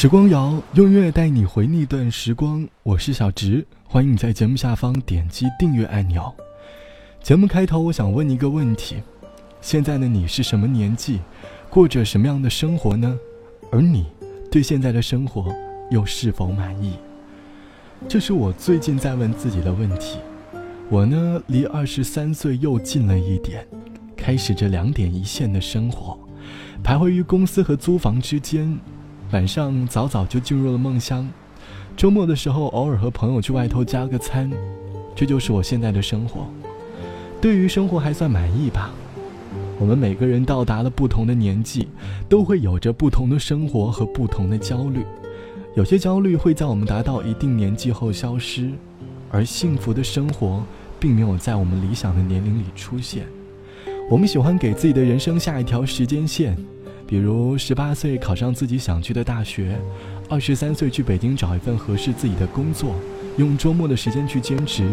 时光谣用音乐带你回那段时光，我是小直，欢迎你在节目下方点击订阅按钮。节目开头，我想问你一个问题：现在的你是什么年纪，过着什么样的生活呢？而你对现在的生活又是否满意？这是我最近在问自己的问题。我呢，离二十三岁又近了一点，开始这两点一线的生活，徘徊于公司和租房之间。晚上早早就进入了梦乡，周末的时候偶尔和朋友去外头加个餐，这就是我现在的生活。对于生活还算满意吧。我们每个人到达了不同的年纪，都会有着不同的生活和不同的焦虑。有些焦虑会在我们达到一定年纪后消失，而幸福的生活。并没有在我们理想的年龄里出现。我们喜欢给自己的人生下一条时间线，比如十八岁考上自己想去的大学，二十三岁去北京找一份合适自己的工作，用周末的时间去兼职，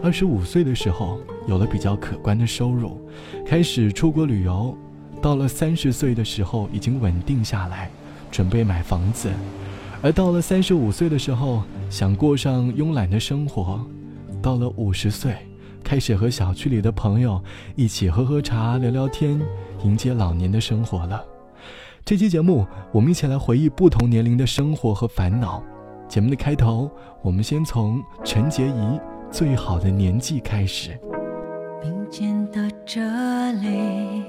二十五岁的时候有了比较可观的收入，开始出国旅游，到了三十岁的时候已经稳定下来，准备买房子，而到了三十五岁的时候想过上慵懒的生活。到了五十岁，开始和小区里的朋友一起喝喝茶、聊聊天，迎接老年的生活了。这期节目，我们一起来回忆不同年龄的生活和烦恼。节目的开头，我们先从陈洁仪《最好的年纪》开始。并肩到这里，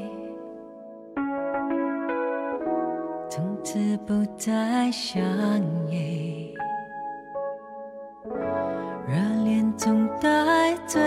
从此不再相依。热恋总带醉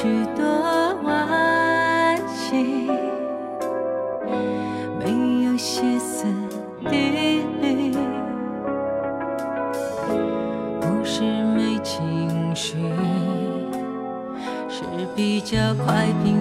许多惋惜没有歇斯底里不是没情绪是比较快平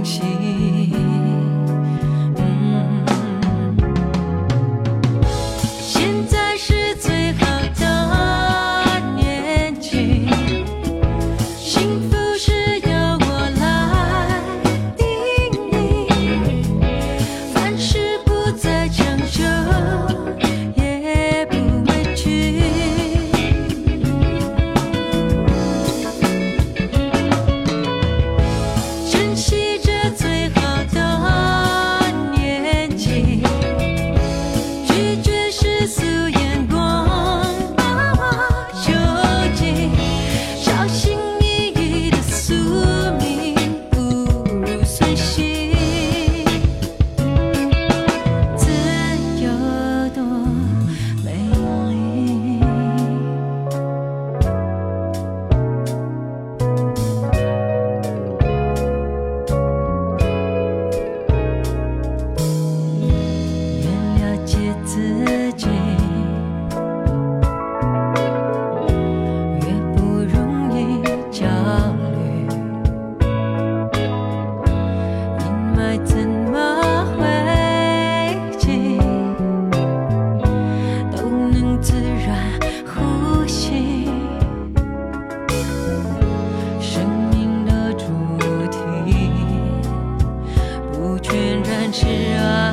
炽热。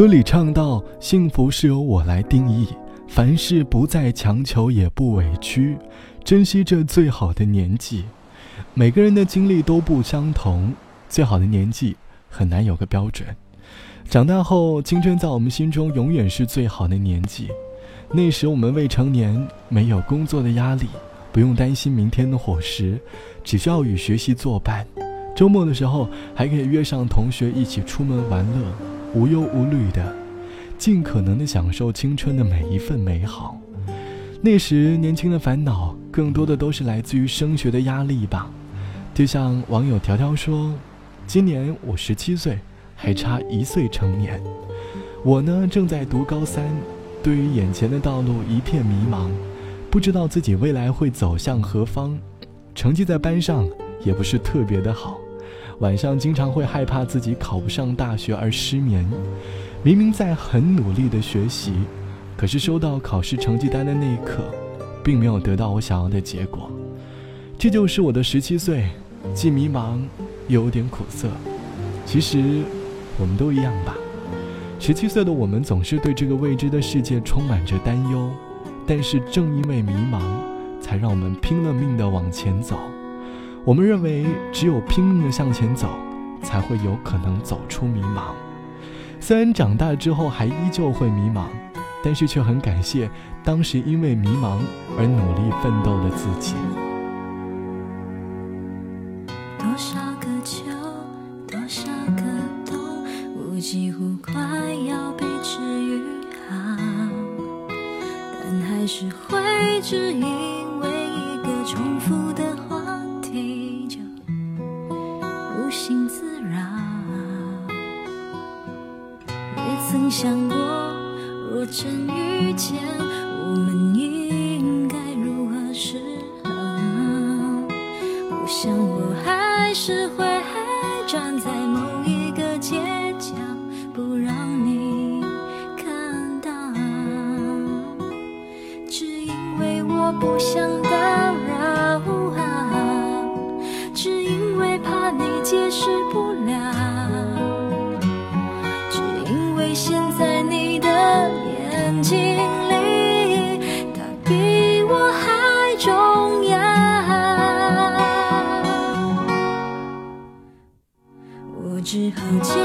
歌里唱到：“幸福是由我来定义，凡事不再强求，也不委屈，珍惜这最好的年纪。”每个人的经历都不相同，最好的年纪很难有个标准。长大后，青春在我们心中永远是最好的年纪。那时我们未成年，没有工作的压力，不用担心明天的伙食，只需要与学习作伴。周末的时候，还可以约上同学一起出门玩乐，无忧无虑的，尽可能的享受青春的每一份美好。那时年轻的烦恼，更多的都是来自于升学的压力吧。就像网友条条说：“今年我十七岁，还差一岁成年。我呢，正在读高三，对于眼前的道路一片迷茫，不知道自己未来会走向何方。成绩在班上也不是特别的好，晚上经常会害怕自己考不上大学而失眠。明明在很努力的学习，可是收到考试成绩单的那一刻，并没有得到我想要的结果。这就是我的十七岁。”既迷茫，又有点苦涩。其实，我们都一样吧。十七岁的我们总是对这个未知的世界充满着担忧，但是正因为迷茫，才让我们拼了命的往前走。我们认为，只有拼命的向前走，才会有可能走出迷茫。虽然长大之后还依旧会迷茫，但是却很感谢当时因为迷茫而努力奋斗的自己。曾想过，若真遇见，我们好假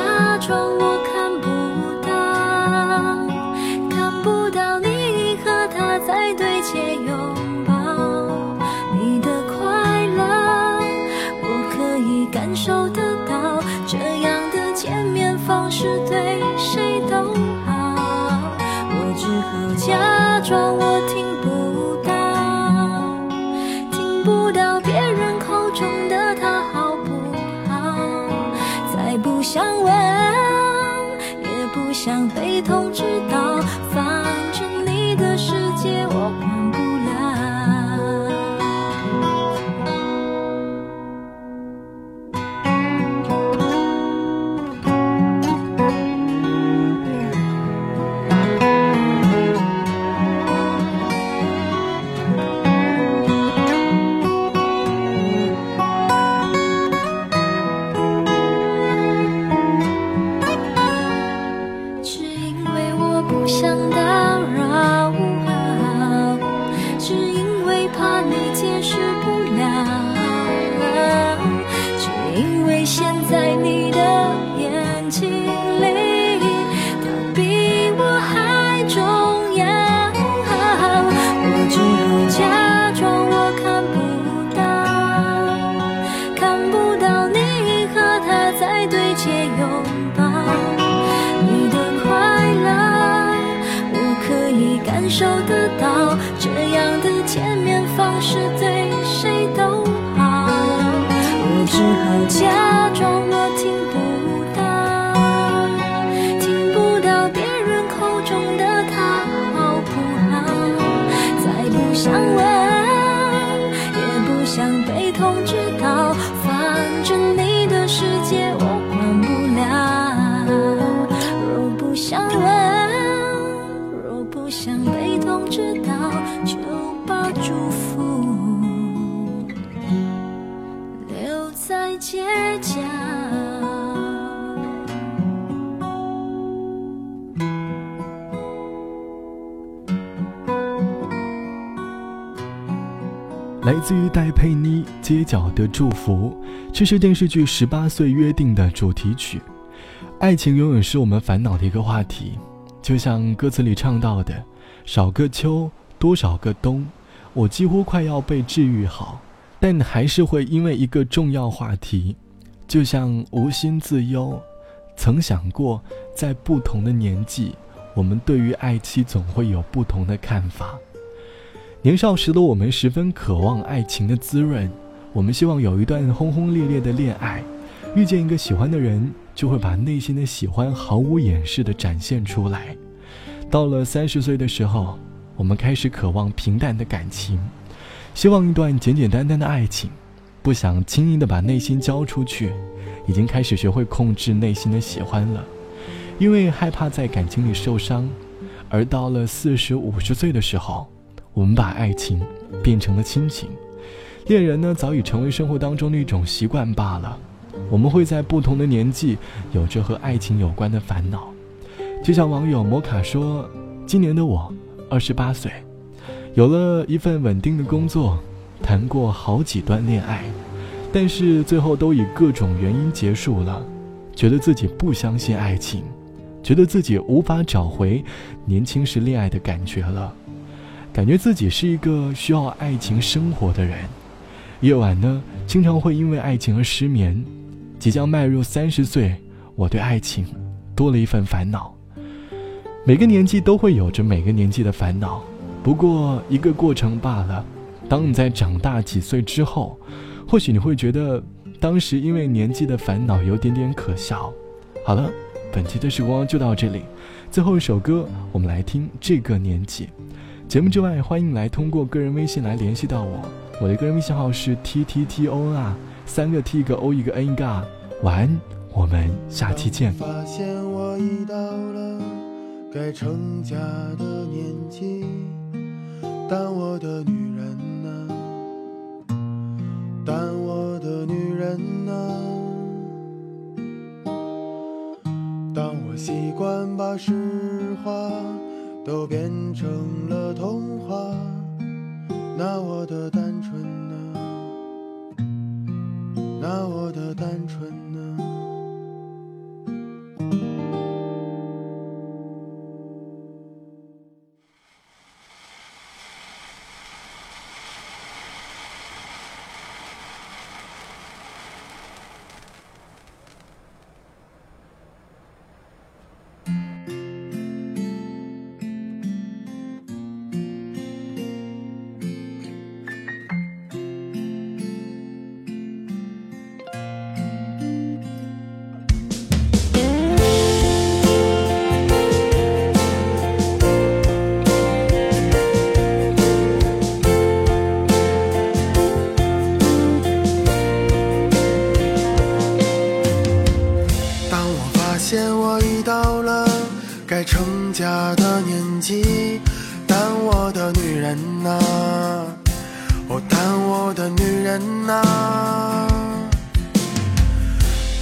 不想问，也不想。的家。来自于戴佩妮《街角的祝福》，这是电视剧《十八岁约定》的主题曲。爱情永远是我们烦恼的一个话题，就像歌词里唱到的：“少个秋，多少个冬，我几乎快要被治愈好，但还是会因为一个重要话题，就像无心自忧。曾想过，在不同的年纪，我们对于爱妻总会有不同的看法。”年少时的我们十分渴望爱情的滋润，我们希望有一段轰轰烈烈的恋爱，遇见一个喜欢的人，就会把内心的喜欢毫无掩饰地展现出来。到了三十岁的时候，我们开始渴望平淡的感情，希望一段简简单单的爱情，不想轻易地把内心交出去，已经开始学会控制内心的喜欢了，因为害怕在感情里受伤。而到了四十五十岁的时候，我们把爱情变成了亲情，恋人呢早已成为生活当中的一种习惯罢了。我们会在不同的年纪有着和爱情有关的烦恼。就像网友摩卡说：“今年的我二十八岁，有了一份稳定的工作，谈过好几段恋爱，但是最后都以各种原因结束了。觉得自己不相信爱情，觉得自己无法找回年轻时恋爱的感觉了。”感觉自己是一个需要爱情生活的人，夜晚呢经常会因为爱情而失眠。即将迈入三十岁，我对爱情多了一份烦恼。每个年纪都会有着每个年纪的烦恼，不过一个过程罢了。当你在长大几岁之后，或许你会觉得当时因为年纪的烦恼有点点可笑。好了，本期的时光就到这里，最后一首歌我们来听这个年纪。节目之外，欢迎来通过个人微信来联系到我，我的个人微信号是 t t t o n 啊，三个 t 一个 o 一个 n 一个 r。晚安，我们下期见。发现我已到了该成家的年纪，但我的女人呢？但我的女人呢？当我习惯把实话。都变成了童话，那我的单纯呢？那我的单纯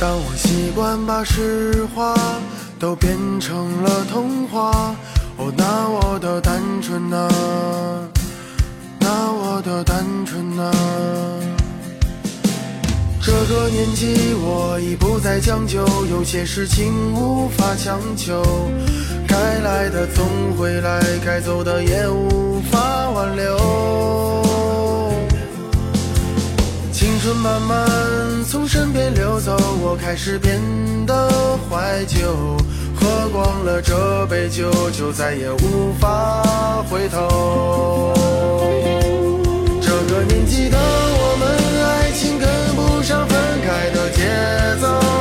当我习惯把实话都变成了童话，哦，那我的单纯呐，那我的单纯呐。这个年纪，我已不再将就，有些事情无法强求。该来的总会来，该走的也无法挽留。春慢慢从身边流走，我开始变得怀旧。喝光了这杯酒，就再也无法回头。这个年纪的我们，爱情跟不上分开的节奏。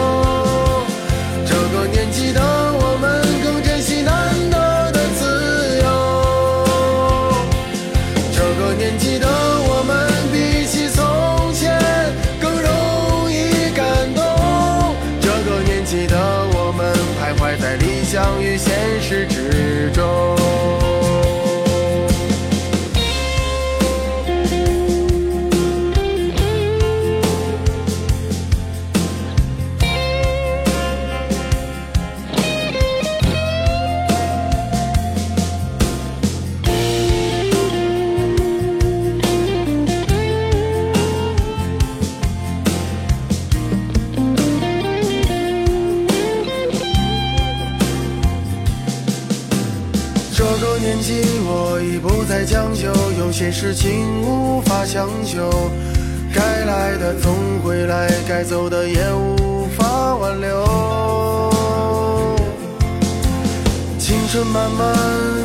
春慢慢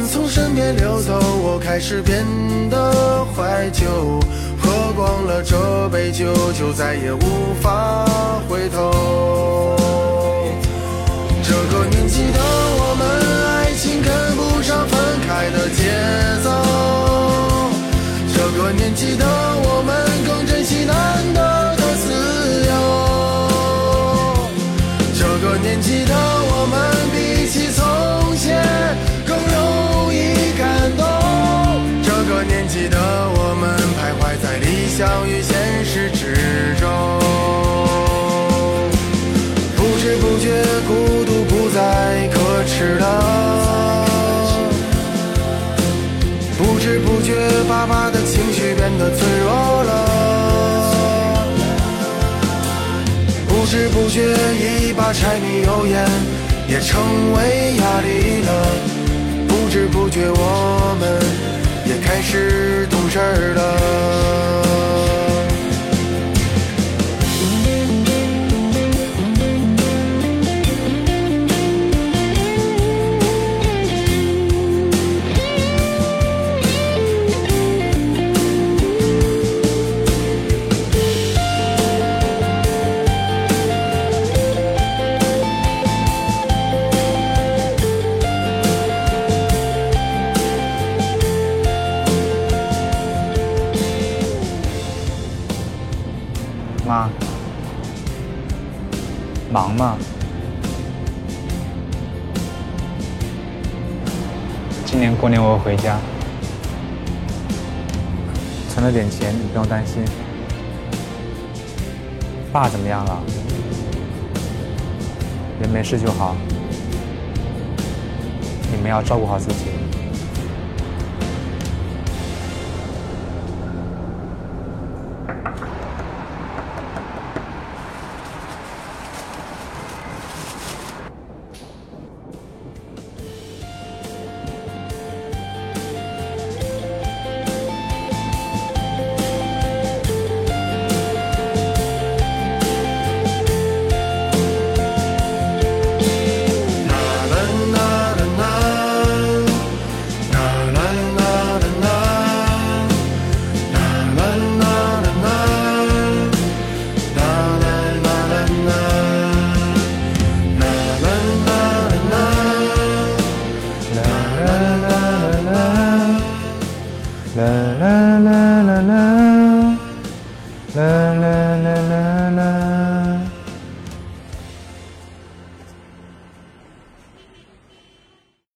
从身边流走，我开始变得怀旧，喝光了这杯酒，就再也无法回头。这个年纪的我们，爱情跟不上分开的节奏。这个年纪的我们，更珍惜难得的自由。这个年纪的我们，比在理想与现实之中。不知不觉，孤独不再可耻了。不知不觉，爸爸的情绪变得脆弱了。不知不觉，一把柴米油盐也成为压力了。不知不觉，我们开始懂事儿了。存了点钱，你不用担心。爸怎么样了？人没事就好，你们要照顾好自己。